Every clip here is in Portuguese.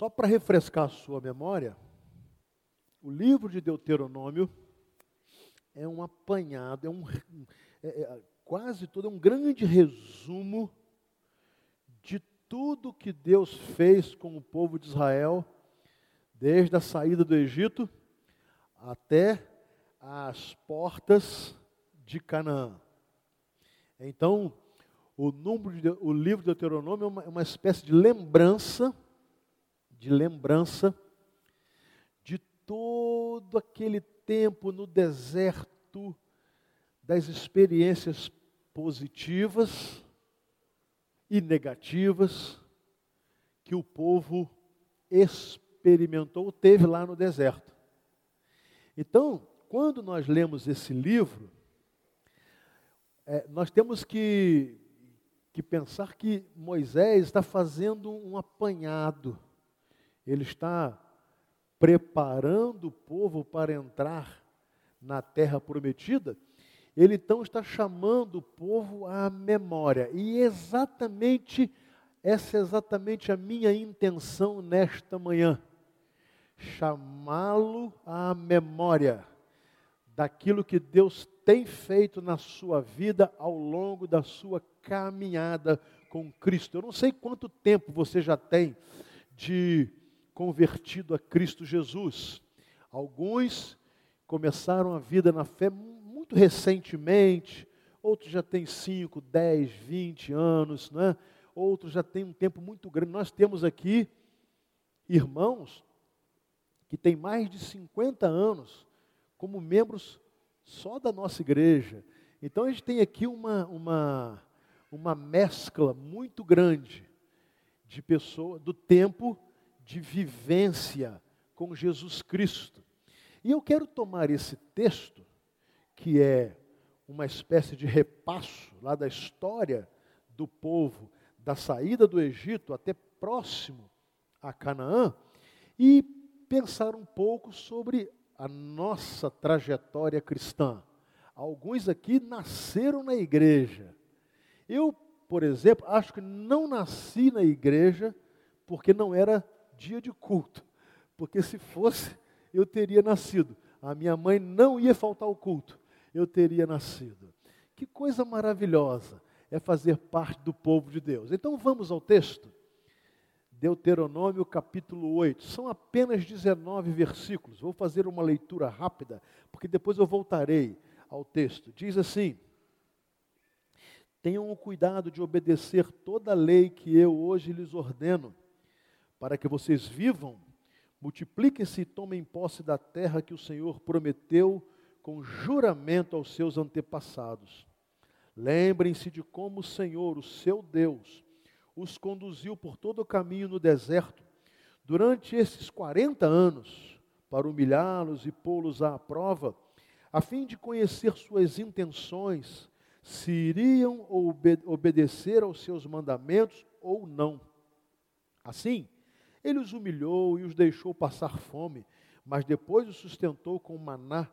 Só para refrescar a sua memória, o livro de Deuteronômio é um apanhado, é um é, é, quase todo é um grande resumo de tudo que Deus fez com o povo de Israel, desde a saída do Egito até as portas de Canaã. Então, o, número de, o livro de Deuteronômio é uma, é uma espécie de lembrança de lembrança de todo aquele tempo no deserto, das experiências positivas e negativas que o povo experimentou, teve lá no deserto. Então, quando nós lemos esse livro, é, nós temos que, que pensar que Moisés está fazendo um apanhado ele está preparando o povo para entrar na terra prometida, ele então está chamando o povo à memória. E exatamente essa é exatamente a minha intenção nesta manhã. Chamá-lo à memória daquilo que Deus tem feito na sua vida ao longo da sua caminhada com Cristo. Eu não sei quanto tempo você já tem de convertido a Cristo Jesus. Alguns começaram a vida na fé muito recentemente, outros já têm 5, 10, 20 anos, né? outros já têm um tempo muito grande. Nós temos aqui irmãos que têm mais de 50 anos como membros só da nossa igreja. Então a gente tem aqui uma, uma, uma mescla muito grande de pessoas, do tempo de vivência com Jesus Cristo. E eu quero tomar esse texto, que é uma espécie de repasso lá da história do povo, da saída do Egito até próximo a Canaã, e pensar um pouco sobre a nossa trajetória cristã. Alguns aqui nasceram na igreja. Eu, por exemplo, acho que não nasci na igreja porque não era dia de culto, porque se fosse, eu teria nascido. A minha mãe não ia faltar o culto, eu teria nascido. Que coisa maravilhosa é fazer parte do povo de Deus. Então vamos ao texto. Deuteronômio capítulo 8. São apenas 19 versículos. Vou fazer uma leitura rápida, porque depois eu voltarei ao texto. Diz assim: Tenham o cuidado de obedecer toda a lei que eu hoje lhes ordeno para que vocês vivam, multipliquem-se e tomem posse da terra que o Senhor prometeu com juramento aos seus antepassados. Lembrem-se de como o Senhor, o seu Deus, os conduziu por todo o caminho no deserto durante esses 40 anos para humilhá-los e pô-los à prova, a fim de conhecer suas intenções, se iriam obedecer aos seus mandamentos ou não. Assim, ele os humilhou e os deixou passar fome, mas depois os sustentou com maná,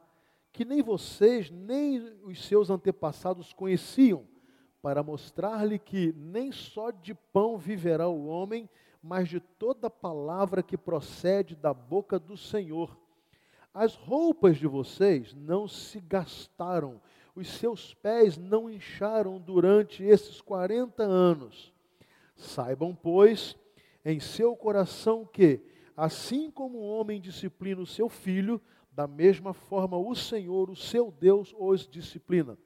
que nem vocês, nem os seus antepassados conheciam, para mostrar-lhe que nem só de pão viverá o homem, mas de toda palavra que procede da boca do Senhor. As roupas de vocês não se gastaram, os seus pés não incharam durante esses quarenta anos. Saibam, pois, em seu coração que, assim como o homem disciplina o seu filho, da mesma forma o Senhor, o seu Deus, os disciplina.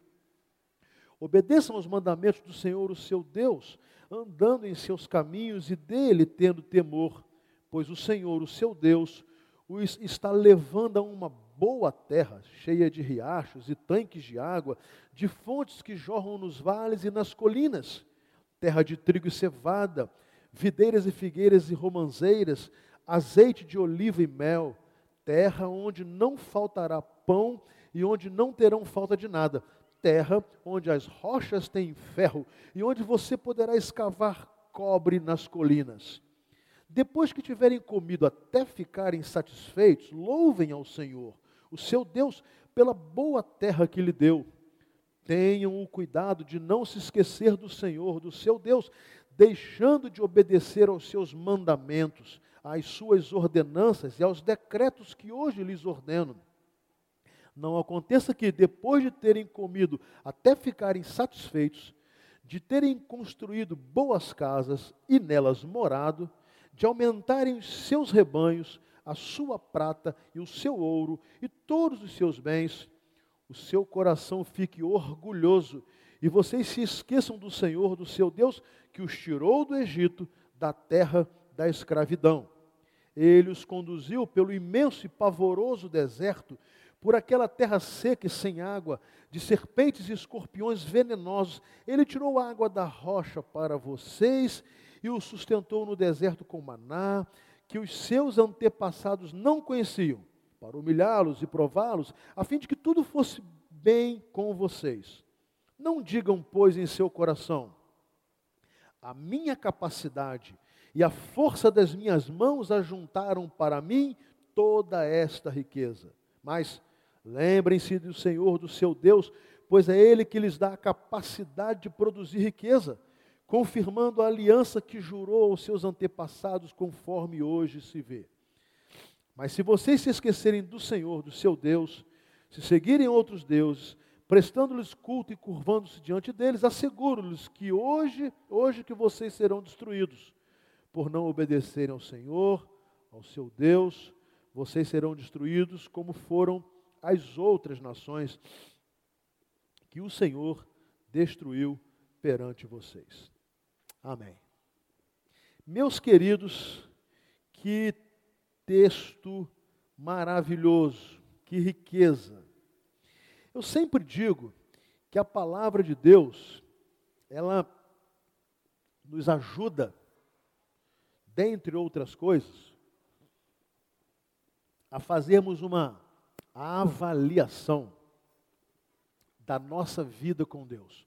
Obedeçam aos mandamentos do Senhor, o seu Deus, andando em seus caminhos e dele tendo temor, pois o Senhor, o seu Deus, os está levando a uma boa terra, cheia de riachos e tanques de água, de fontes que jorram nos vales e nas colinas, terra de trigo e cevada, videiras e figueiras e romanzeiras, azeite de oliva e mel, terra onde não faltará pão e onde não terão falta de nada, terra onde as rochas têm ferro e onde você poderá escavar cobre nas colinas. Depois que tiverem comido até ficarem satisfeitos, louvem ao Senhor, o seu Deus, pela boa terra que lhe deu. Tenham o cuidado de não se esquecer do Senhor, do seu Deus, deixando de obedecer aos seus mandamentos, às suas ordenanças e aos decretos que hoje lhes ordeno. Não aconteça que, depois de terem comido até ficarem satisfeitos, de terem construído boas casas e nelas morado, de aumentarem os seus rebanhos, a sua prata e o seu ouro e todos os seus bens, o seu coração fique orgulhoso e vocês se esqueçam do Senhor, do seu Deus, que os tirou do Egito, da terra da escravidão. Ele os conduziu pelo imenso e pavoroso deserto, por aquela terra seca e sem água, de serpentes e escorpiões venenosos. Ele tirou água da rocha para vocês e os sustentou no deserto com maná, que os seus antepassados não conheciam, para humilhá-los e prová-los, a fim de que tudo fosse bem com vocês. Não digam, pois, em seu coração: a minha capacidade e a força das minhas mãos ajuntaram para mim toda esta riqueza. Mas lembrem-se do Senhor, do seu Deus, pois é Ele que lhes dá a capacidade de produzir riqueza, confirmando a aliança que jurou aos seus antepassados, conforme hoje se vê. Mas se vocês se esquecerem do Senhor, do seu Deus, se seguirem outros deuses, prestando-lhes culto e curvando-se diante deles, asseguro-lhes que hoje, hoje que vocês serão destruídos, por não obedecerem ao Senhor, ao seu Deus, vocês serão destruídos como foram as outras nações que o Senhor destruiu perante vocês. Amém. Meus queridos, que texto maravilhoso, que riqueza. Eu sempre digo que a palavra de Deus, ela nos ajuda, dentre outras coisas, a fazermos uma avaliação da nossa vida com Deus.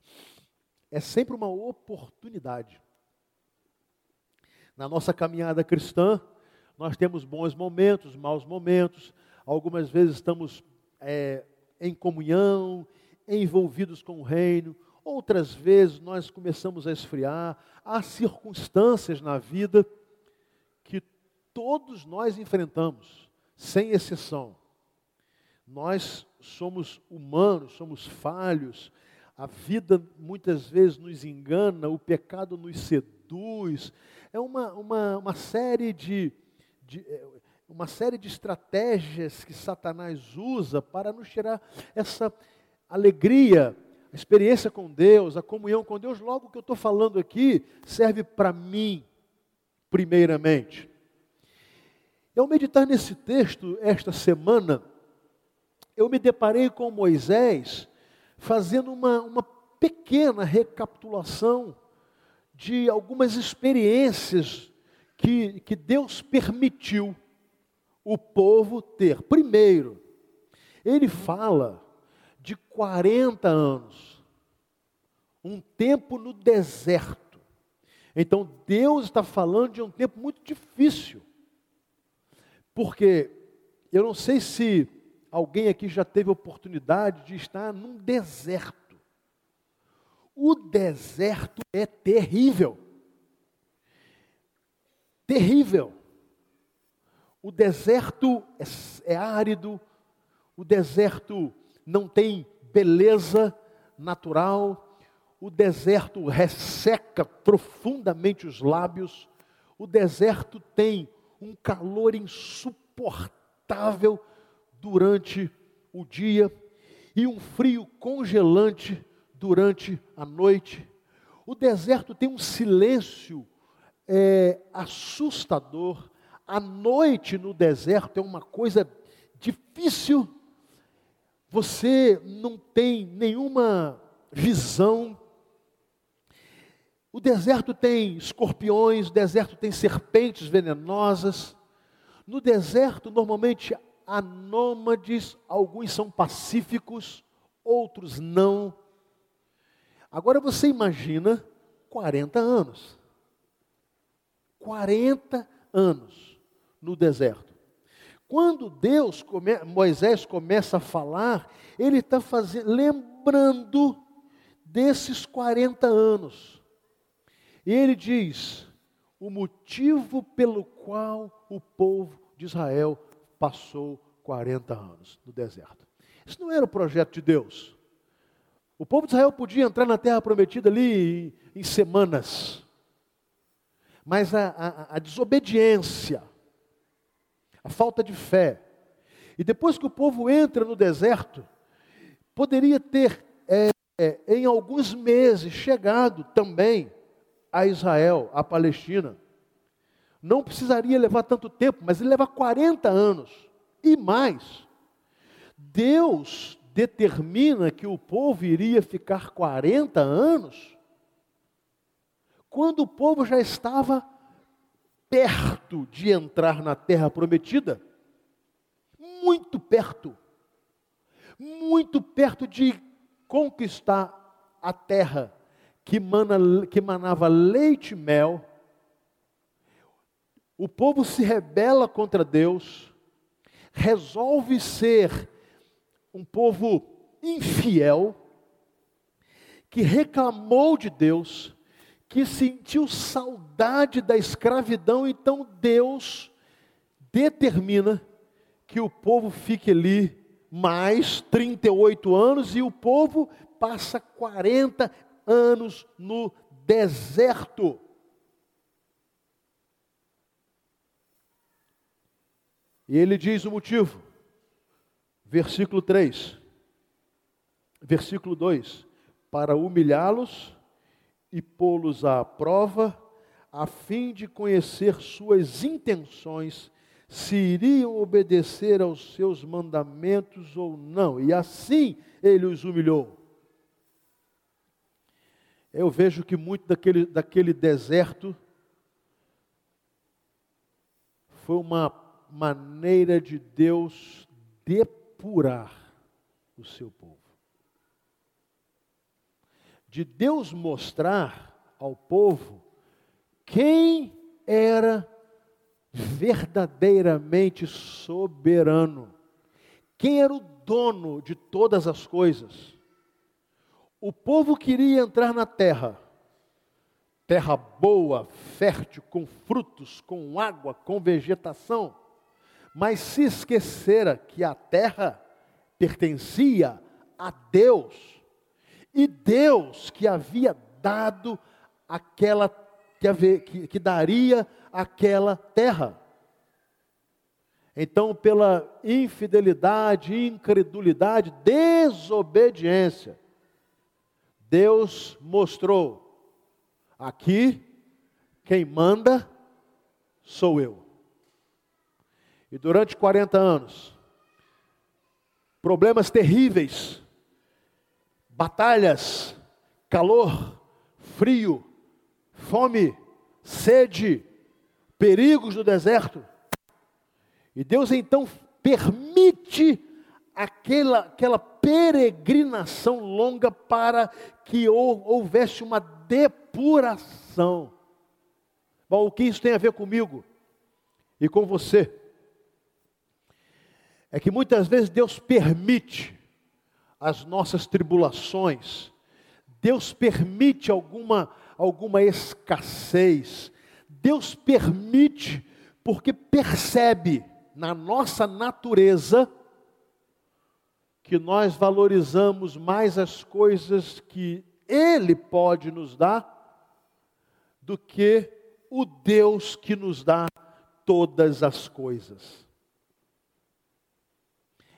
É sempre uma oportunidade. Na nossa caminhada cristã, nós temos bons momentos, maus momentos, algumas vezes estamos é, em comunhão, envolvidos com o reino. Outras vezes nós começamos a esfriar. Há circunstâncias na vida que todos nós enfrentamos, sem exceção. Nós somos humanos, somos falhos. A vida muitas vezes nos engana, o pecado nos seduz. É uma, uma, uma série de, de é, uma série de estratégias que Satanás usa para nos tirar essa alegria, a experiência com Deus, a comunhão com Deus. Logo, o que eu estou falando aqui serve para mim, primeiramente. Ao meditar nesse texto esta semana, eu me deparei com Moisés fazendo uma, uma pequena recapitulação de algumas experiências que, que Deus permitiu o povo ter. Primeiro, ele fala de 40 anos, um tempo no deserto. Então Deus está falando de um tempo muito difícil, porque eu não sei se alguém aqui já teve oportunidade de estar num deserto. O deserto é terrível. Terrível. O deserto é, é árido, o deserto não tem beleza natural, o deserto resseca profundamente os lábios, o deserto tem um calor insuportável durante o dia e um frio congelante durante a noite. O deserto tem um silêncio é, assustador, a noite no deserto é uma coisa difícil, você não tem nenhuma visão. O deserto tem escorpiões, o deserto tem serpentes venenosas. No deserto, normalmente há nômades, alguns são pacíficos, outros não. Agora você imagina 40 anos. 40 anos no deserto. Quando Deus, come, Moisés começa a falar, ele está lembrando desses 40 anos. E ele diz: o motivo pelo qual o povo de Israel passou 40 anos no deserto. Isso não era o projeto de Deus. O povo de Israel podia entrar na terra prometida ali em, em semanas, mas a, a, a desobediência, a falta de fé, e depois que o povo entra no deserto, poderia ter, é, é, em alguns meses, chegado também a Israel, a Palestina. Não precisaria levar tanto tempo, mas ele leva 40 anos e mais. Deus determina que o povo iria ficar 40 anos, quando o povo já estava perto de entrar na terra prometida, muito perto, muito perto de conquistar a terra que, mana, que manava leite e mel, o povo se rebela contra Deus, resolve ser um povo infiel, que reclamou de Deus, que sentiu saudade da escravidão, então Deus determina que o povo fique ali mais 38 anos e o povo passa 40 anos no deserto. E ele diz o motivo, versículo 3, versículo 2: para humilhá-los e pô-los à prova, a fim de conhecer suas intenções, se iriam obedecer aos seus mandamentos ou não. E assim ele os humilhou. Eu vejo que muito daquele, daquele deserto foi uma maneira de Deus depurar o seu povo. De Deus mostrar ao povo quem era verdadeiramente soberano, quem era o dono de todas as coisas. O povo queria entrar na terra, terra boa, fértil, com frutos, com água, com vegetação, mas se esquecera que a terra pertencia a Deus, e Deus que havia dado aquela, que, que, que daria aquela terra. Então, pela infidelidade, incredulidade, desobediência, Deus mostrou: aqui quem manda sou eu. E durante 40 anos, problemas terríveis, batalhas, calor, frio, fome, sede, perigos do deserto. E Deus então permite aquela, aquela peregrinação longa para que houvesse uma depuração. Bom, o que isso tem a ver comigo e com você? É que muitas vezes Deus permite as nossas tribulações, Deus permite alguma, alguma escassez, Deus permite porque percebe na nossa natureza que nós valorizamos mais as coisas que Ele pode nos dar do que o Deus que nos dá todas as coisas.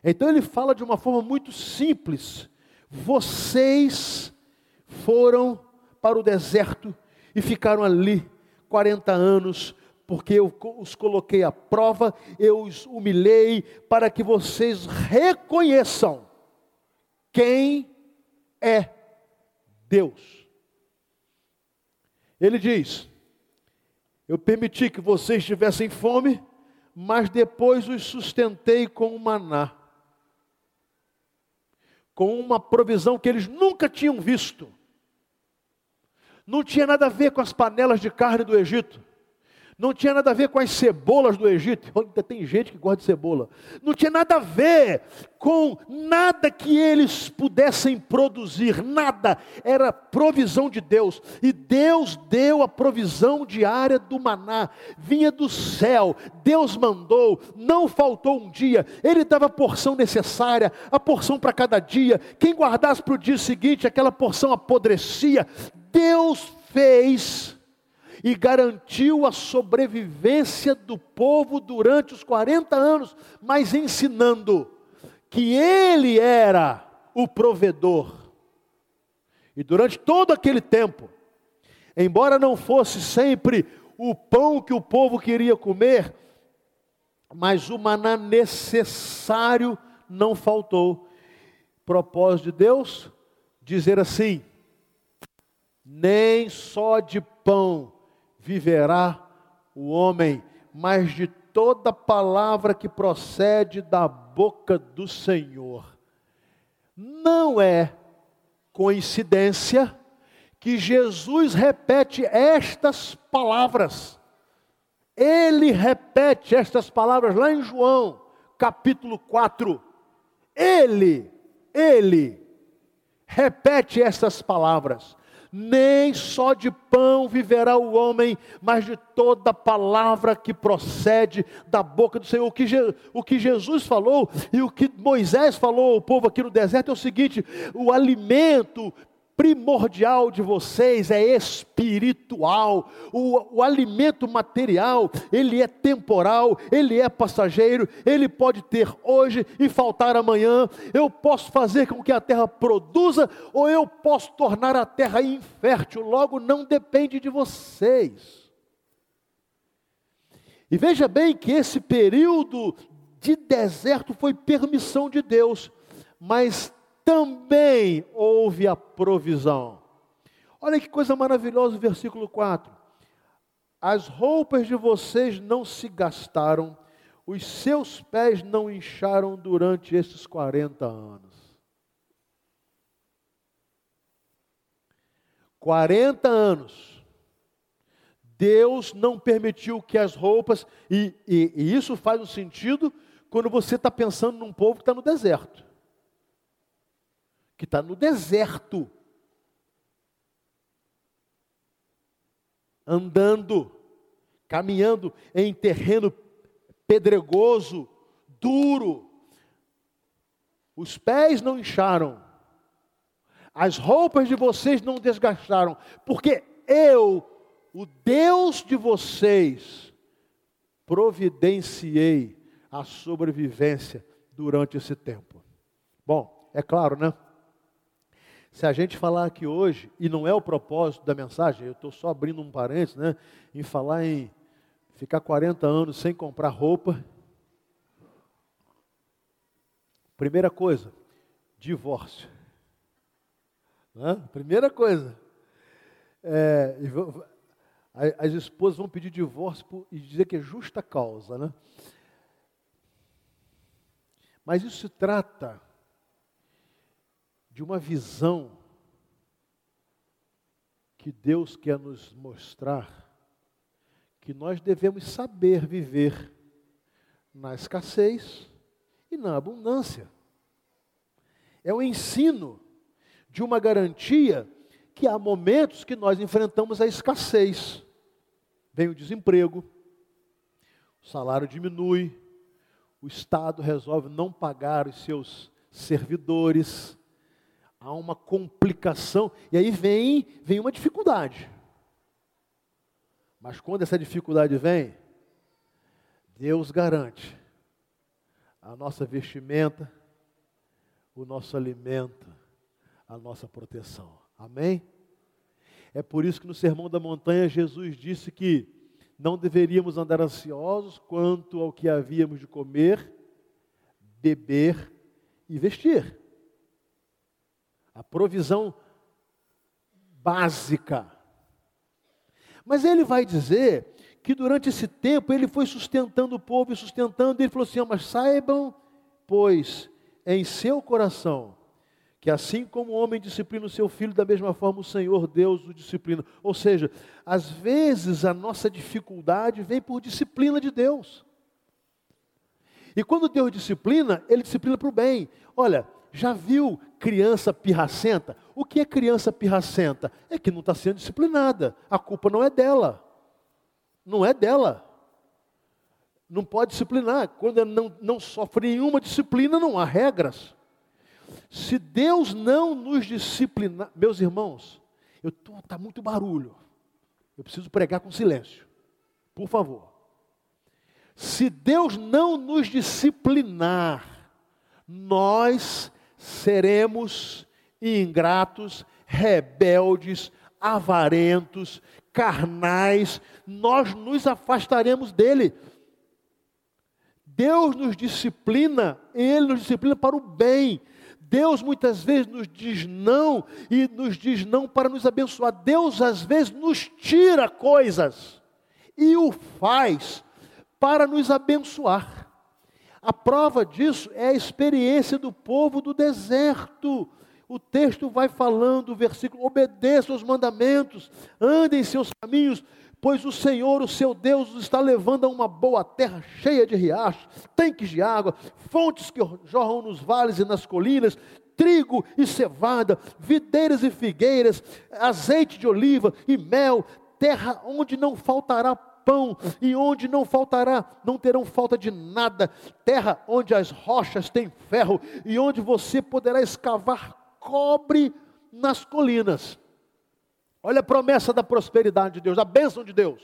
Então ele fala de uma forma muito simples: vocês foram para o deserto e ficaram ali 40 anos, porque eu os coloquei à prova, eu os humilhei, para que vocês reconheçam quem é Deus. Ele diz: Eu permiti que vocês tivessem fome, mas depois os sustentei com o maná, com uma provisão que eles nunca tinham visto. Não tinha nada a ver com as panelas de carne do Egito Não tinha nada a ver com as cebolas do Egito. Ainda tem gente que gosta de cebola. Não tinha nada a ver com nada que eles pudessem produzir. Nada. Era provisão de Deus. E Deus deu a provisão diária do maná. Vinha do céu. Deus mandou. Não faltou um dia. Ele dava a porção necessária. A porção para cada dia. Quem guardasse para o dia seguinte, aquela porção apodrecia. Deus fez e garantiu a sobrevivência do povo durante os 40 anos, mas ensinando que ele era o provedor. E durante todo aquele tempo, embora não fosse sempre o pão que o povo queria comer, mas o maná necessário não faltou. Propósito de Deus dizer assim: nem só de pão viverá o homem, mas de toda palavra que procede da boca do Senhor. Não é coincidência que Jesus repete estas palavras. Ele repete estas palavras lá em João, capítulo 4. Ele, ele repete estas palavras nem só de pão viverá o homem, mas de toda palavra que procede da boca do Senhor. O que, Je, o que Jesus falou e o que Moisés falou ao povo aqui no deserto é o seguinte: o alimento primordial de vocês é espiritual. O, o, alimento material, ele é temporal, ele é passageiro, ele pode ter hoje e faltar amanhã. Eu posso fazer com que a terra produza, ou eu posso tornar a terra infértil. Logo, não depende de vocês. E veja bem que esse período de deserto foi permissão de Deus, mas também houve a provisão. Olha que coisa maravilhosa o versículo 4. As roupas de vocês não se gastaram, os seus pés não incharam durante esses 40 anos. 40 anos. Deus não permitiu que as roupas, e, e, e isso faz um sentido quando você está pensando num povo que está no deserto que está no deserto, andando, caminhando em terreno pedregoso, duro. Os pés não incharam, as roupas de vocês não desgastaram, porque eu, o Deus de vocês, providenciei a sobrevivência durante esse tempo. Bom, é claro, né? Se a gente falar aqui hoje, e não é o propósito da mensagem, eu estou só abrindo um parênteses, né, em falar em ficar 40 anos sem comprar roupa. Primeira coisa, divórcio. Né? Primeira coisa. É, as esposas vão pedir divórcio e dizer que é justa causa. Né? Mas isso se trata de uma visão que Deus quer nos mostrar que nós devemos saber viver na escassez e na abundância. É o ensino de uma garantia que há momentos que nós enfrentamos a escassez. Vem o desemprego, o salário diminui, o Estado resolve não pagar os seus servidores, há uma complicação, e aí vem, vem uma dificuldade. Mas quando essa dificuldade vem, Deus garante a nossa vestimenta, o nosso alimento, a nossa proteção. Amém? É por isso que no Sermão da Montanha Jesus disse que não deveríamos andar ansiosos quanto ao que havíamos de comer, beber e vestir a provisão básica. Mas ele vai dizer que durante esse tempo ele foi sustentando o povo e sustentando, e ele falou assim: mas saibam, pois, em seu coração, que assim como o homem disciplina o seu filho, da mesma forma o Senhor Deus o disciplina. Ou seja, às vezes a nossa dificuldade vem por disciplina de Deus. E quando Deus disciplina, Ele disciplina para o bem. Olha, já viu criança pirracenta? O que é criança pirracenta? É que não está sendo disciplinada. A culpa não é dela. Não é dela. Não pode disciplinar. Quando não, não sofre nenhuma disciplina, não há regras. Se Deus não nos disciplinar, meus irmãos, eu tô, tá muito barulho. Eu preciso pregar com silêncio. Por favor. Se Deus não nos disciplinar, nós seremos ingratos, rebeldes, avarentos, carnais, nós nos afastaremos dele. Deus nos disciplina, Ele nos disciplina para o bem. Deus muitas vezes nos diz não e nos diz não para nos abençoar. Deus às vezes nos tira coisas e o faz para nos abençoar. A prova disso é a experiência do povo do deserto. O texto vai falando, o versículo: obedeça os mandamentos, andem em seus caminhos, pois o Senhor, o seu Deus, os está levando a uma boa terra cheia de riachos, tanques de água, fontes que jorram nos vales e nas colinas, trigo e cevada, videiras e figueiras, azeite de oliva e mel, terra onde não faltará pão e onde não faltará, não terão falta de nada, terra onde as rochas têm ferro e onde você poderá escavar cobre nas colinas. Olha a promessa da prosperidade de Deus, da bênção de Deus.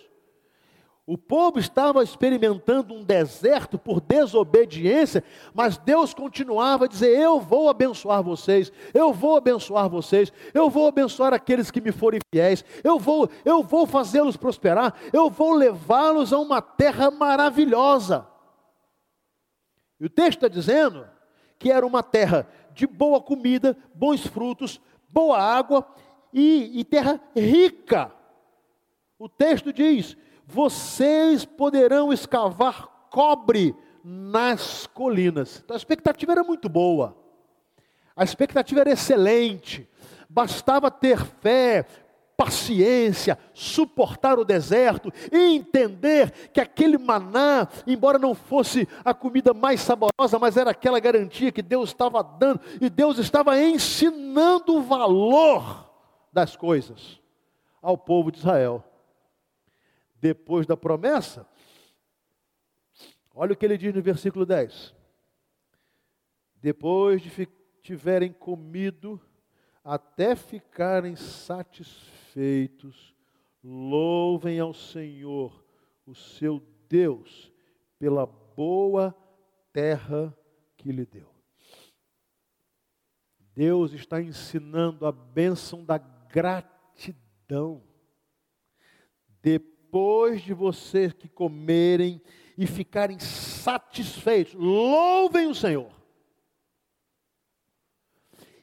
O povo estava experimentando um deserto por desobediência, mas Deus continuava a dizer: Eu vou abençoar vocês, eu vou abençoar vocês, eu vou abençoar aqueles que me forem fiéis, eu vou, eu vou fazê-los prosperar, eu vou levá-los a uma terra maravilhosa. E o texto está dizendo que era uma terra de boa comida, bons frutos, boa água e, e terra rica. O texto diz: vocês poderão escavar cobre nas colinas. Então a expectativa era muito boa, a expectativa era excelente, bastava ter fé, paciência, suportar o deserto e entender que aquele maná, embora não fosse a comida mais saborosa, mas era aquela garantia que Deus estava dando e Deus estava ensinando o valor das coisas ao povo de Israel. Depois da promessa, olha o que ele diz no versículo 10. Depois de tiverem comido até ficarem satisfeitos, louvem ao Senhor, o seu Deus, pela boa terra que lhe deu. Deus está ensinando a bênção da gratidão. Depois de vocês que comerem e ficarem satisfeitos, louvem o Senhor.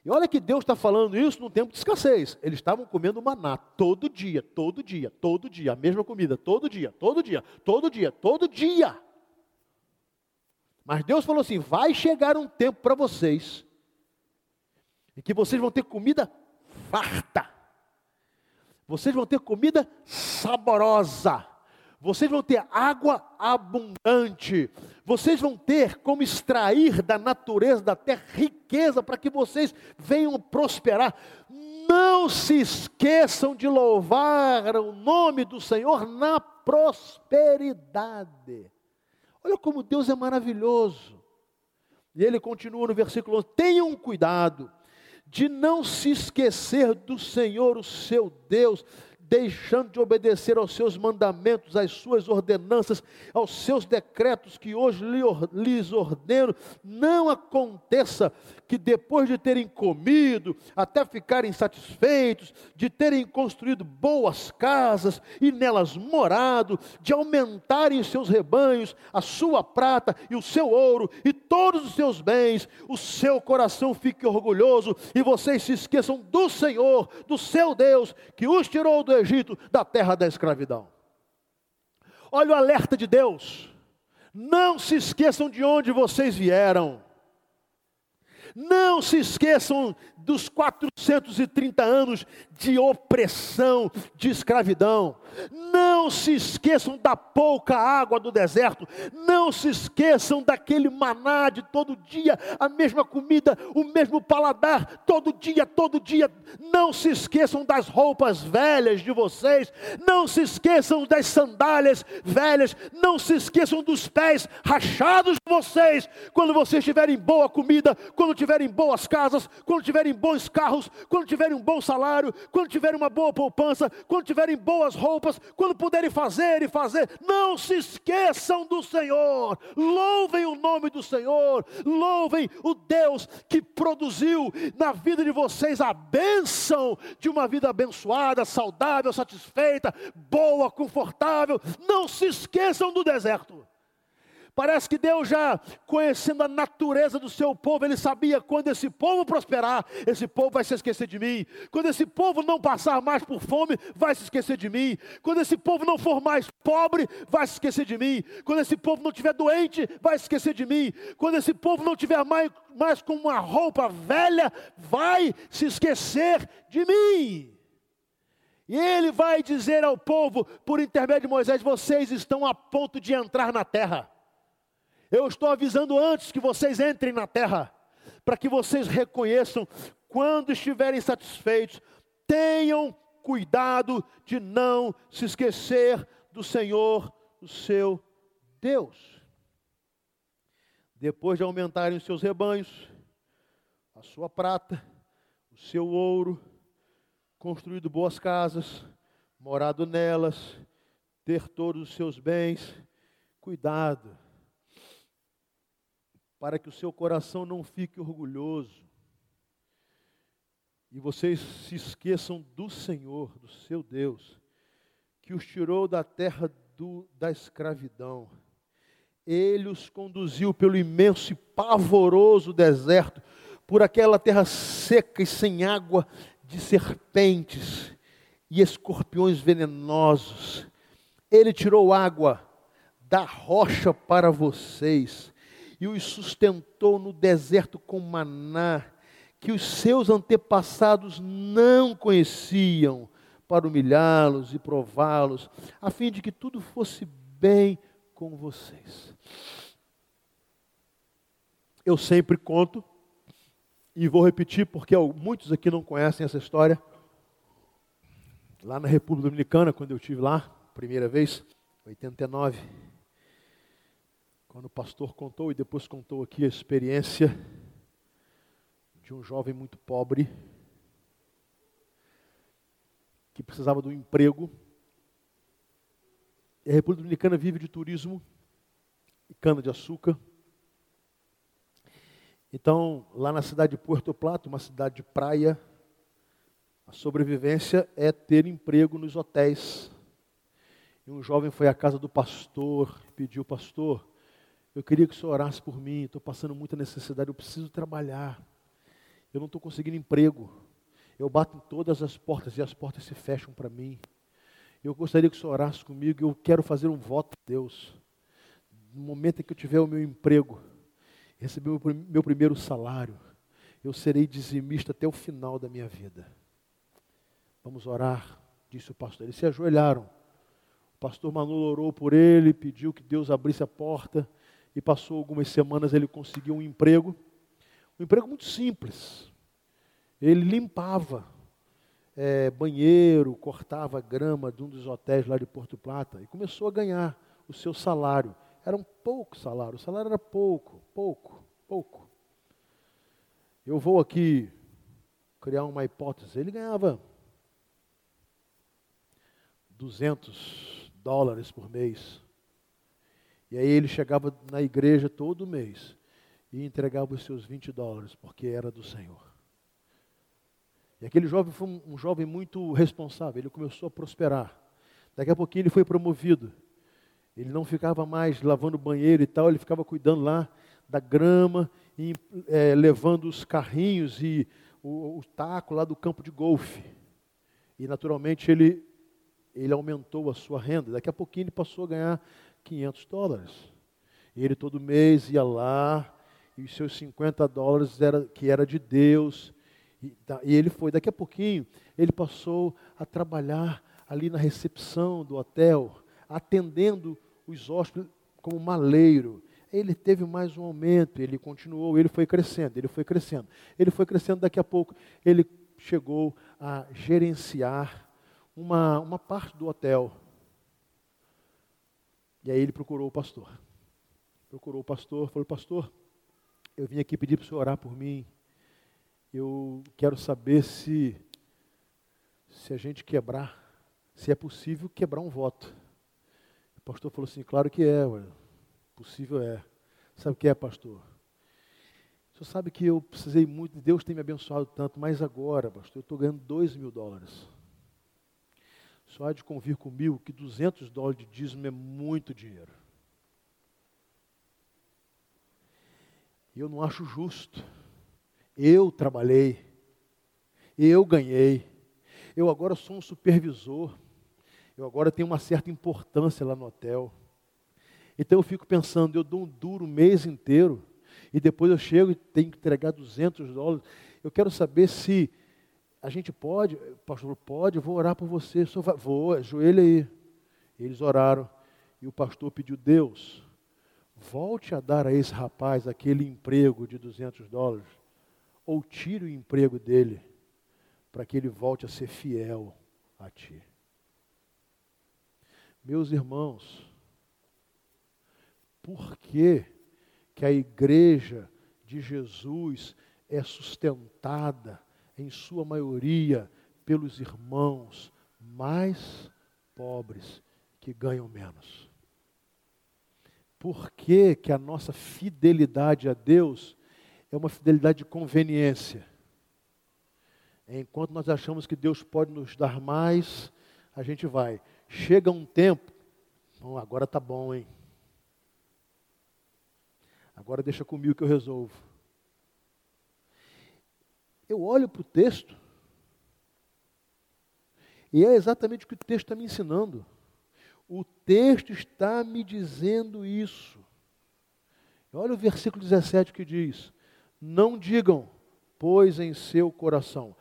E olha que Deus está falando isso num tempo de escassez. Eles estavam comendo maná todo dia, todo dia, todo dia, a mesma comida, todo dia, todo dia, todo dia, todo dia. Mas Deus falou assim: vai chegar um tempo para vocês, em que vocês vão ter comida farta vocês vão ter comida saborosa, vocês vão ter água abundante, vocês vão ter como extrair da natureza da terra riqueza para que vocês venham prosperar. Não se esqueçam de louvar o nome do Senhor na prosperidade. Olha como Deus é maravilhoso. E ele continua no versículo 11: tenham cuidado de não se esquecer do Senhor, o seu Deus, deixando de obedecer aos seus mandamentos, às suas ordenanças, aos seus decretos que hoje lhes ordeno, não aconteça que depois de terem comido, até ficarem satisfeitos, de terem construído boas casas e nelas morado, de aumentarem seus rebanhos, a sua prata e o seu ouro e todos os seus bens, o seu coração fique orgulhoso e vocês se esqueçam do Senhor, do seu Deus, que os tirou do Egito, da terra da escravidão. Olha o alerta de Deus. Não se esqueçam de onde vocês vieram. Não se esqueçam dos 430 anos de opressão, de escravidão. Não se esqueçam da pouca água do deserto. Não se esqueçam daquele maná de todo dia, a mesma comida, o mesmo paladar, todo dia, todo dia. Não se esqueçam das roupas velhas de vocês. Não se esqueçam das sandálias velhas. Não se esqueçam dos pés rachados de vocês. Quando vocês tiverem boa comida, quando tiverem boas casas, quando tiverem bons carros, quando tiverem um bom salário, quando tiverem uma boa poupança, quando tiverem boas roupas, quando puderem fazer e fazer, não se esqueçam do Senhor, louvem o nome do Senhor, louvem o Deus que produziu na vida de vocês a bênção de uma vida abençoada, saudável, satisfeita, boa, confortável. Não se esqueçam do deserto. Parece que Deus já conhecendo a natureza do seu povo, ele sabia quando esse povo prosperar, esse povo vai se esquecer de mim. Quando esse povo não passar mais por fome, vai se esquecer de mim. Quando esse povo não for mais pobre, vai se esquecer de mim. Quando esse povo não tiver doente, vai se esquecer de mim. Quando esse povo não tiver mais, mais com uma roupa velha, vai se esquecer de mim. E ele vai dizer ao povo, por intermédio de Moisés: vocês estão a ponto de entrar na terra. Eu estou avisando antes que vocês entrem na terra, para que vocês reconheçam quando estiverem satisfeitos, tenham cuidado de não se esquecer do Senhor, o seu Deus. Depois de aumentarem os seus rebanhos, a sua prata, o seu ouro, construído boas casas, morado nelas, ter todos os seus bens, cuidado para que o seu coração não fique orgulhoso e vocês se esqueçam do Senhor, do seu Deus, que os tirou da terra do, da escravidão. Ele os conduziu pelo imenso e pavoroso deserto, por aquela terra seca e sem água, de serpentes e escorpiões venenosos. Ele tirou água da rocha para vocês e os sustentou no deserto com maná, que os seus antepassados não conheciam, para humilhá-los e prová-los, a fim de que tudo fosse bem com vocês. Eu sempre conto, e vou repetir porque muitos aqui não conhecem essa história. Lá na República Dominicana, quando eu estive lá, primeira vez, 89, quando o pastor contou e depois contou aqui a experiência de um jovem muito pobre que precisava de um emprego. E a República Dominicana vive de turismo e cana-de-açúcar. Então, lá na cidade de Puerto Plata, uma cidade de praia, a sobrevivência é ter emprego nos hotéis. E um jovem foi à casa do pastor, pediu, pastor, eu queria que o senhor orasse por mim, estou passando muita necessidade, eu preciso trabalhar. Eu não estou conseguindo emprego. Eu bato em todas as portas e as portas se fecham para mim. Eu gostaria que o senhor orasse comigo, eu quero fazer um voto a Deus. No momento em que eu tiver o meu emprego, receber o meu primeiro salário, eu serei dizimista até o final da minha vida. Vamos orar, disse o pastor. Eles se ajoelharam. O pastor Manolo orou por ele, pediu que Deus abrisse a porta e passou algumas semanas, ele conseguiu um emprego, um emprego muito simples. Ele limpava é, banheiro, cortava grama de um dos hotéis lá de Porto Plata e começou a ganhar o seu salário. Era um pouco salário, o salário era pouco, pouco, pouco. Eu vou aqui criar uma hipótese. Ele ganhava 200 dólares por mês. E aí ele chegava na igreja todo mês e entregava os seus 20 dólares, porque era do Senhor. E aquele jovem foi um, jovem muito responsável, ele começou a prosperar. Daqui a pouquinho ele foi promovido. Ele não ficava mais lavando banheiro e tal, ele ficava cuidando lá da grama, e, é, levando os carrinhos e o, o taco lá do campo de golfe. E naturalmente ele, ele aumentou a sua renda. Daqui a pouquinho ele passou a ganhar 500 dólares. Ele todo mês ia lá e os seus 50 dólares era, que era de Deus. E, tá, e ele foi, daqui a pouquinho, ele passou a trabalhar ali na recepção do hotel, atendendo os hóspedes como maleiro. Ele teve mais um aumento, ele continuou, ele foi crescendo, ele foi crescendo. Ele foi crescendo, daqui a pouco ele chegou a gerenciar uma, uma parte do hotel. E aí ele procurou o pastor. Procurou o pastor, falou, pastor, eu vim aqui pedir para o senhor orar por mim. Eu quero saber se, se a gente quebrar, se é possível quebrar um voto. O pastor falou assim, claro que é, ué. possível é. Sabe o que é, pastor? O senhor sabe que eu precisei muito, Deus tem me abençoado tanto, mas agora, pastor, eu estou ganhando dois mil dólares. Só há de convir comigo que 200 dólares de dízimo é muito dinheiro. E eu não acho justo. Eu trabalhei, eu ganhei, eu agora sou um supervisor, eu agora tenho uma certa importância lá no hotel. Então eu fico pensando, eu dou um duro mês inteiro, e depois eu chego e tenho que entregar 200 dólares. Eu quero saber se a gente pode, pastor, pode, eu vou orar por você. Vai, vou, ajoelha aí. Eles oraram, e o pastor pediu, Deus, volte a dar a esse rapaz aquele emprego de 200 dólares, ou tire o emprego dele, para que ele volte a ser fiel a ti. Meus irmãos, por que, que a igreja de Jesus é sustentada, em sua maioria, pelos irmãos mais pobres que ganham menos? Por que, que a nossa fidelidade a Deus é uma fidelidade de conveniência? Enquanto nós achamos que Deus pode nos dar mais, a gente vai. Chega um tempo, oh, agora tá bom, hein? Agora deixa comigo que eu resolvo. Eu olho para o texto, e é exatamente o que o texto está me ensinando. O texto está me dizendo isso. Olha o versículo 17 que diz: Não digam, pois em seu coração,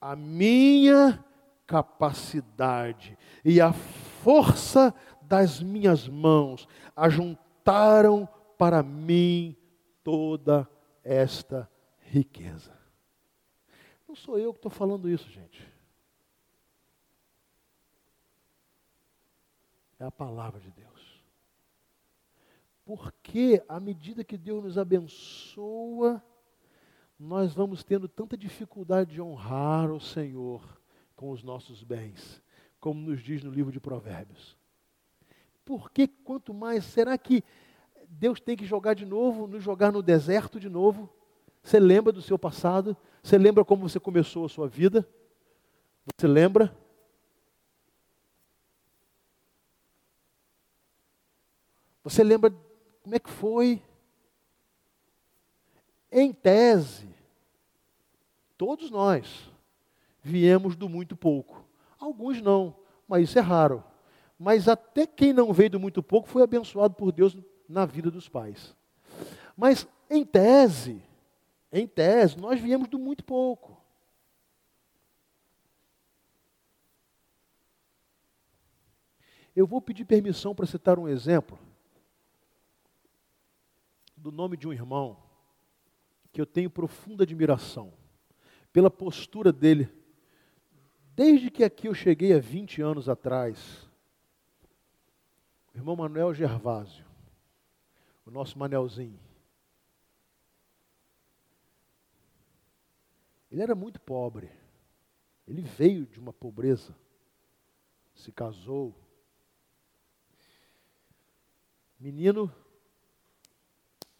a minha capacidade e a força das minhas mãos ajuntaram para mim toda esta riqueza. Não sou eu que estou falando isso, gente. É a palavra de Deus. Porque à medida que Deus nos abençoa, nós vamos tendo tanta dificuldade de honrar o Senhor com os nossos bens, como nos diz no livro de Provérbios. Porque quanto mais, será que Deus tem que jogar de novo, nos jogar no deserto de novo? Você lembra do seu passado? Você lembra como você começou a sua vida? Você lembra? Você lembra como é que foi? Em tese, todos nós viemos do muito pouco. Alguns não, mas isso é raro. Mas até quem não veio do muito pouco foi abençoado por Deus na vida dos pais. Mas em tese, em tese, nós viemos do muito pouco. Eu vou pedir permissão para citar um exemplo do nome de um irmão que eu tenho profunda admiração pela postura dele. Desde que aqui eu cheguei há 20 anos atrás, o irmão Manuel Gervásio, o nosso Manelzinho, ele era muito pobre. Ele veio de uma pobreza, se casou. Menino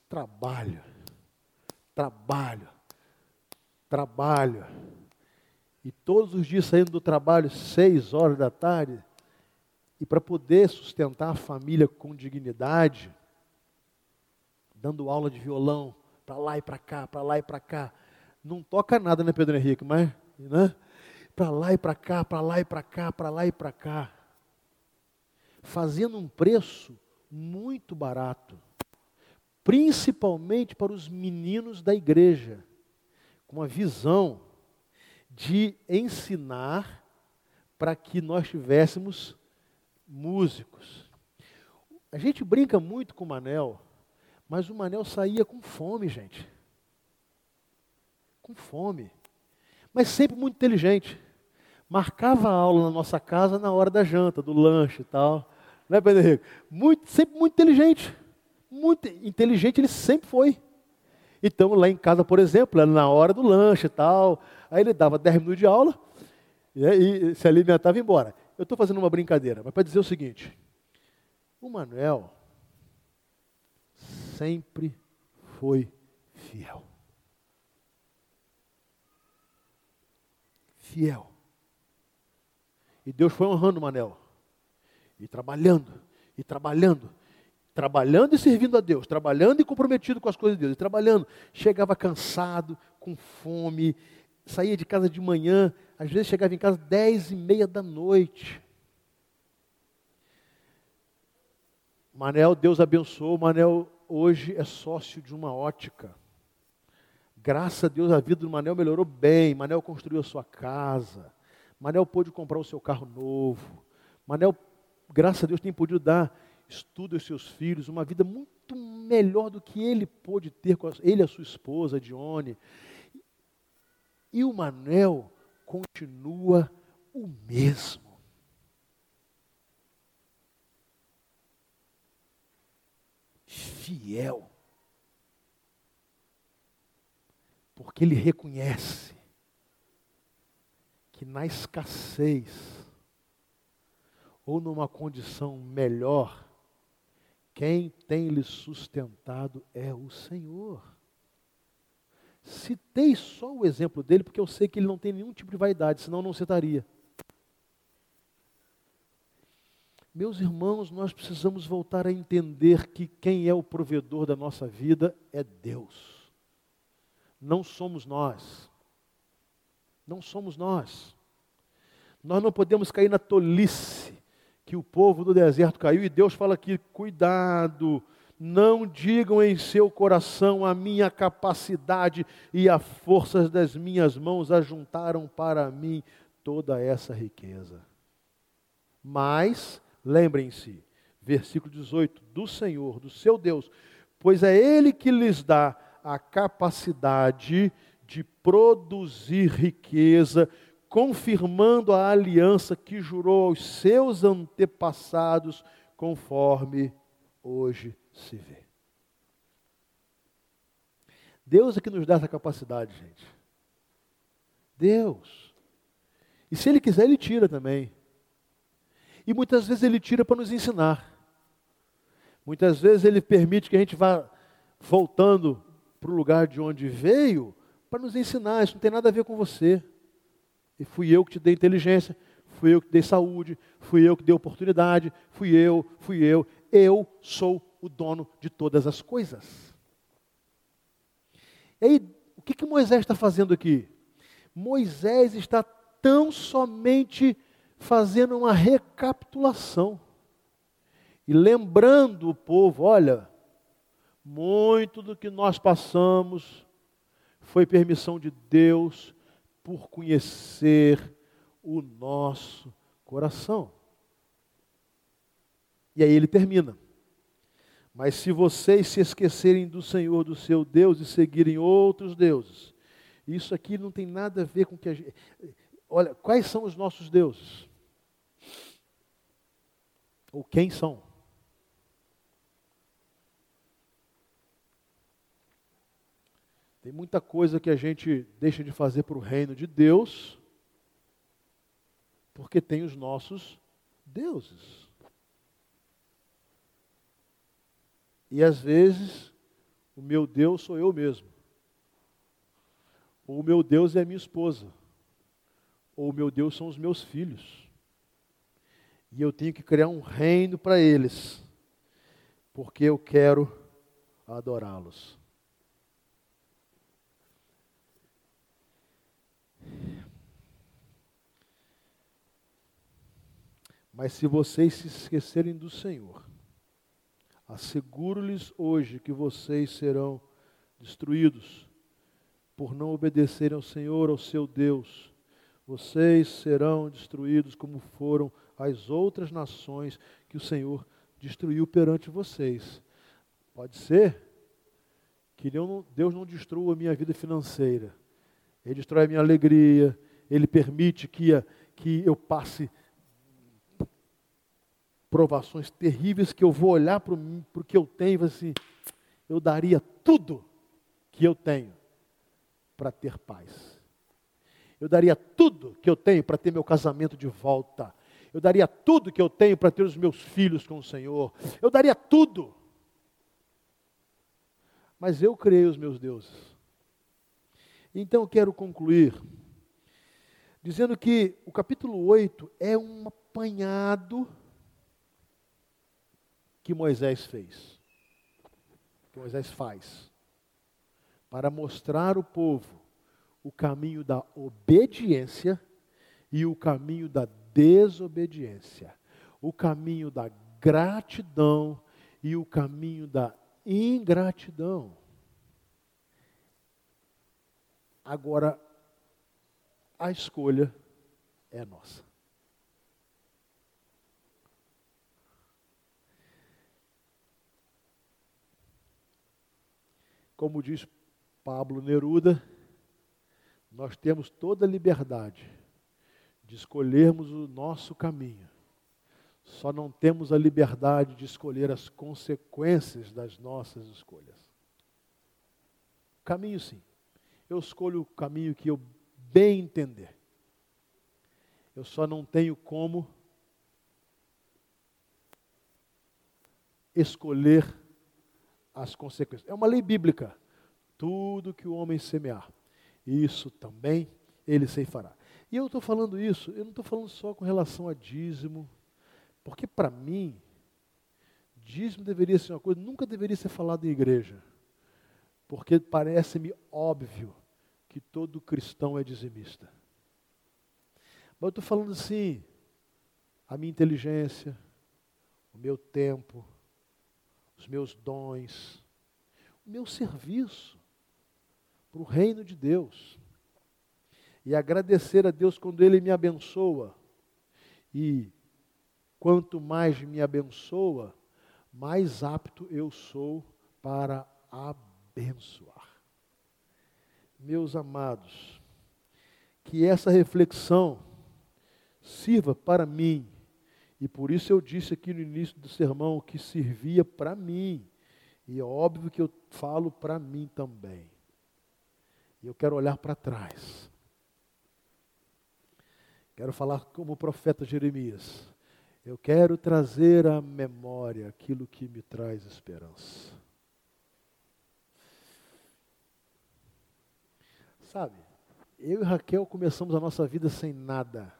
trabalho, trabalho, trabalho. E todos os dias saindo do trabalho, seis horas da tarde, e para poder sustentar a família com dignidade, dando aula de violão, para lá e para cá, para lá e para cá. Não toca nada, né, Pedro Henrique? Mas, né? Para lá e para cá, para lá e para cá, para lá e para cá. Fazendo um preço muito barato principalmente para os meninos da igreja, com a visão de ensinar para que nós tivéssemos músicos. A gente brinca muito com o Manel, mas o Manel saía com fome, gente. Com fome. Mas sempre muito inteligente. Marcava a aula na nossa casa na hora da janta, do lanche e tal. Né, Pedro Henrique? Muito, sempre muito inteligente. Muito inteligente ele sempre foi. Então, lá em casa, por exemplo, era na hora do lanche e tal. Aí ele dava 10 minutos de aula né, e se alimentava e ia embora. Eu estou fazendo uma brincadeira, mas para dizer o seguinte: o Manuel sempre foi fiel. Fiel. E Deus foi honrando Manel. E trabalhando, e trabalhando, trabalhando e servindo a Deus, trabalhando e comprometido com as coisas de Deus, e trabalhando. Chegava cansado, com fome, saía de casa de manhã, às vezes chegava em casa dez e meia da noite. Manel, Deus abençoou. Manel hoje é sócio de uma ótica. Graças a Deus a vida do Manel melhorou bem. Manel construiu a sua casa. Manel pôde comprar o seu carro novo. Manel, graças a Deus, tem podido dar estudo aos seus filhos, uma vida muito melhor do que ele pôde ter com ele e a sua esposa, Dione. E o Manel continua o mesmo. Fiel. Porque ele reconhece que na escassez ou numa condição melhor, quem tem lhe sustentado é o Senhor. Citei só o exemplo dele porque eu sei que ele não tem nenhum tipo de vaidade, senão não citaria. Meus irmãos, nós precisamos voltar a entender que quem é o provedor da nossa vida é Deus. Não somos nós. Não somos nós. Nós não podemos cair na tolice que o povo do deserto caiu e Deus fala aqui: cuidado, não digam em seu coração a minha capacidade e as forças das minhas mãos ajuntaram para mim toda essa riqueza. Mas, lembrem-se, versículo 18: do Senhor, do seu Deus, pois é Ele que lhes dá a capacidade de produzir riqueza, confirmando a aliança que jurou aos seus antepassados, conforme hoje se vê. Deus é que nos dá essa capacidade, gente. Deus. E se Ele quiser, Ele tira também. E muitas vezes Ele tira para nos ensinar. Muitas vezes Ele permite que a gente vá voltando para o lugar de onde veio para nos ensinar. Isso não tem nada a ver com você. E fui eu que te dei inteligência, fui eu que dei saúde, fui eu que dei oportunidade, fui eu, fui eu. Eu sou o dono de todas as coisas. E aí, o que, que Moisés está fazendo aqui? Moisés está tão somente fazendo uma recapitulação e lembrando o povo: olha, muito do que nós passamos foi permissão de Deus por conhecer o nosso coração. E aí ele termina. Mas se vocês se esquecerem do Senhor, do seu Deus, e seguirem outros deuses, isso aqui não tem nada a ver com que a gente. Olha, quais são os nossos deuses? Ou quem são? Tem muita coisa que a gente deixa de fazer para o reino de Deus, porque tem os nossos deuses. E às vezes, o meu Deus sou eu mesmo. Ou o meu Deus é a minha esposa. Ou o meu Deus são os meus filhos. E eu tenho que criar um reino para eles, porque eu quero adorá-los. Mas se vocês se esquecerem do Senhor, Asseguro-lhes hoje que vocês serão destruídos por não obedecerem ao Senhor, ao seu Deus. Vocês serão destruídos como foram as outras nações que o Senhor destruiu perante vocês. Pode ser que Deus não destrua a minha vida financeira. Ele destrói a minha alegria. Ele permite que, que eu passe provações terríveis que eu vou olhar para o que eu tenho e assim, eu daria tudo que eu tenho para ter paz. Eu daria tudo que eu tenho para ter meu casamento de volta. Eu daria tudo que eu tenho para ter os meus filhos com o Senhor. Eu daria tudo. Mas eu criei os meus deuses. Então eu quero concluir dizendo que o capítulo 8 é um apanhado que Moisés fez. Que Moisés faz para mostrar ao povo o caminho da obediência e o caminho da desobediência, o caminho da gratidão e o caminho da ingratidão. Agora, a escolha é nossa. Como diz Pablo Neruda, nós temos toda a liberdade de escolhermos o nosso caminho. Só não temos a liberdade de escolher as consequências das nossas escolhas. Caminho sim. Eu escolho o caminho que eu bem entender. Eu só não tenho como escolher as consequências. É uma lei bíblica tudo que o homem semear, isso também ele ceifará. E eu estou falando isso, eu não estou falando só com relação a dízimo, porque para mim, dízimo deveria ser uma coisa, nunca deveria ser falado em igreja, porque parece-me óbvio que todo cristão é dizimista. Mas eu estou falando assim, a minha inteligência, o meu tempo, os meus dons, o meu serviço para o reino de Deus. E agradecer a Deus quando Ele me abençoa. E quanto mais me abençoa, mais apto eu sou para abençoar. Meus amados, que essa reflexão sirva para mim, e por isso eu disse aqui no início do sermão que servia para mim, e é óbvio que eu falo para mim também. E eu quero olhar para trás. Quero falar como o profeta Jeremias. Eu quero trazer à memória aquilo que me traz esperança. Sabe, eu e Raquel começamos a nossa vida sem nada.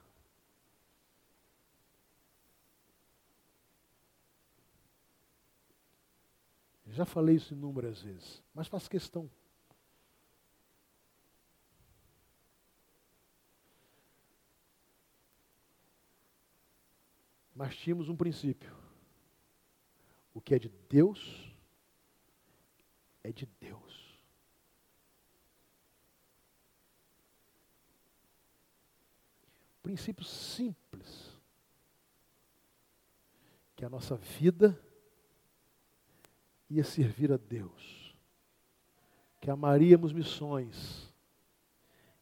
Já falei isso inúmeras vezes, mas faço questão. Mas tínhamos um princípio. O que é de Deus, é de Deus. Princípio simples. Que a nossa vida ia servir a Deus. Que amaríamos missões.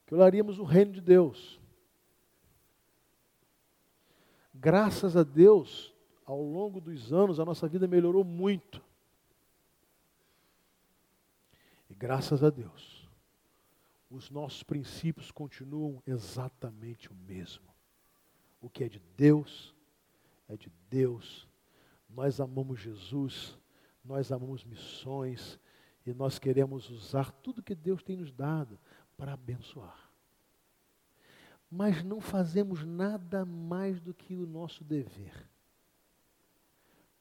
Que olaríamos o reino de Deus Graças a Deus, ao longo dos anos, a nossa vida melhorou muito. E graças a Deus, os nossos princípios continuam exatamente o mesmo. O que é de Deus, é de Deus. Nós amamos Jesus, nós amamos missões e nós queremos usar tudo que Deus tem nos dado para abençoar mas não fazemos nada mais do que o nosso dever.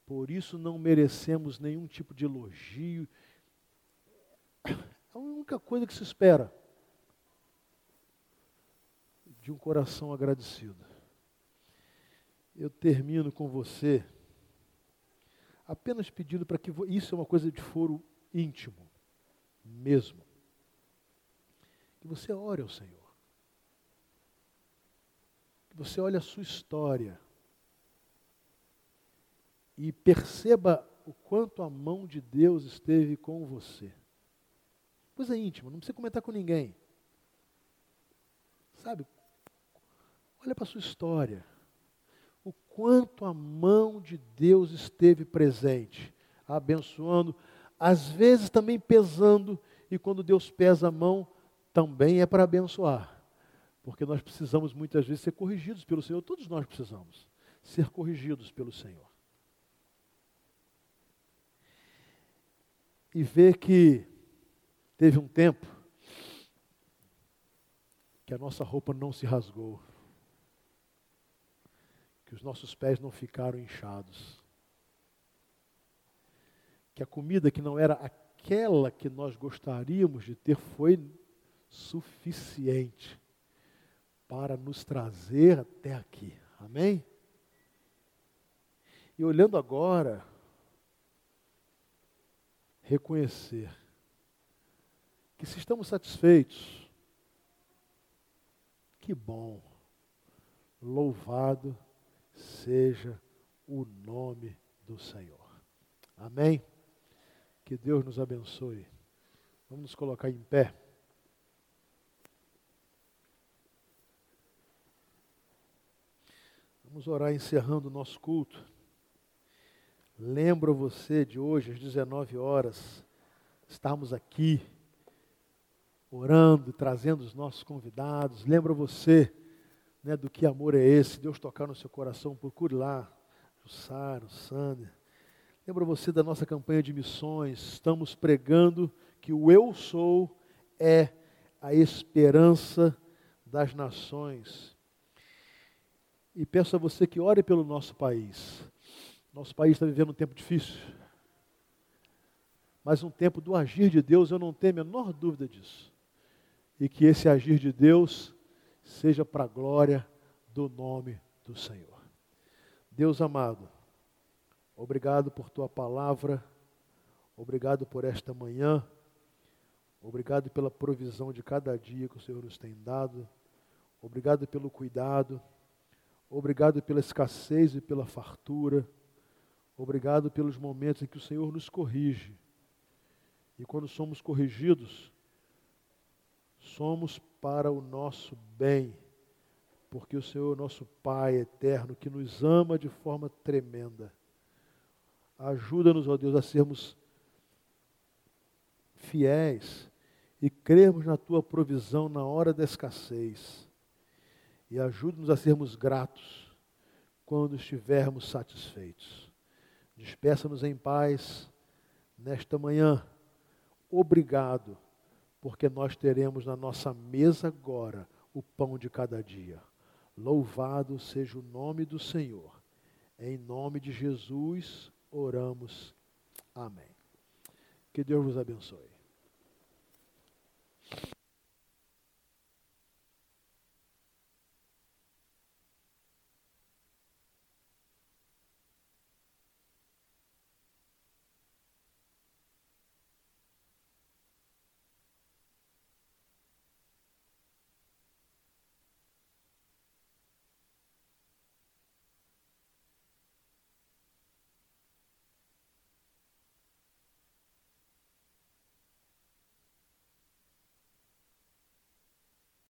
Por isso não merecemos nenhum tipo de elogio. É a única coisa que se espera de um coração agradecido. Eu termino com você apenas pedindo para que isso é uma coisa de foro íntimo, mesmo. Que você ore ao Senhor. Que você olhe a sua história e perceba o quanto a mão de Deus esteve com você. Coisa íntima, não precisa comentar com ninguém. Sabe? Olha para a sua história. Quanto a mão de Deus esteve presente, abençoando, às vezes também pesando, e quando Deus pesa a mão, também é para abençoar. Porque nós precisamos muitas vezes ser corrigidos pelo Senhor, todos nós precisamos ser corrigidos pelo Senhor. E ver que teve um tempo que a nossa roupa não se rasgou, que os nossos pés não ficaram inchados, que a comida que não era aquela que nós gostaríamos de ter foi suficiente para nos trazer até aqui. Amém? E olhando agora, reconhecer que se estamos satisfeitos, que bom, louvado seja o nome do Senhor. Amém? Que Deus nos abençoe. Vamos nos colocar em pé. Vamos orar encerrando o nosso culto. Lembro você de hoje, às 19 horas, estarmos aqui orando, trazendo os nossos convidados. Lembra você né, do que amor é esse? Deus tocar no seu coração, procure lá, Jussaro, Sander. Lembra você da nossa campanha de missões? Estamos pregando que o eu sou é a esperança das nações. E peço a você que ore pelo nosso país. Nosso país está vivendo um tempo difícil. Mas um tempo do agir de Deus, eu não tenho a menor dúvida disso e que esse agir de Deus seja para a glória do nome do Senhor. Deus amado, obrigado por tua palavra, obrigado por esta manhã, obrigado pela provisão de cada dia que o Senhor nos tem dado, obrigado pelo cuidado, obrigado pela escassez e pela fartura, obrigado pelos momentos em que o Senhor nos corrige. E quando somos corrigidos, somos para o nosso bem, porque o Senhor, nosso Pai eterno, que nos ama de forma tremenda. Ajuda-nos, ó Deus, a sermos fiéis e crermos na tua provisão na hora da escassez. E ajuda-nos a sermos gratos quando estivermos satisfeitos. Despeça-nos em paz nesta manhã. Obrigado porque nós teremos na nossa mesa agora o pão de cada dia. Louvado seja o nome do Senhor. Em nome de Jesus oramos. Amém. Que Deus vos abençoe.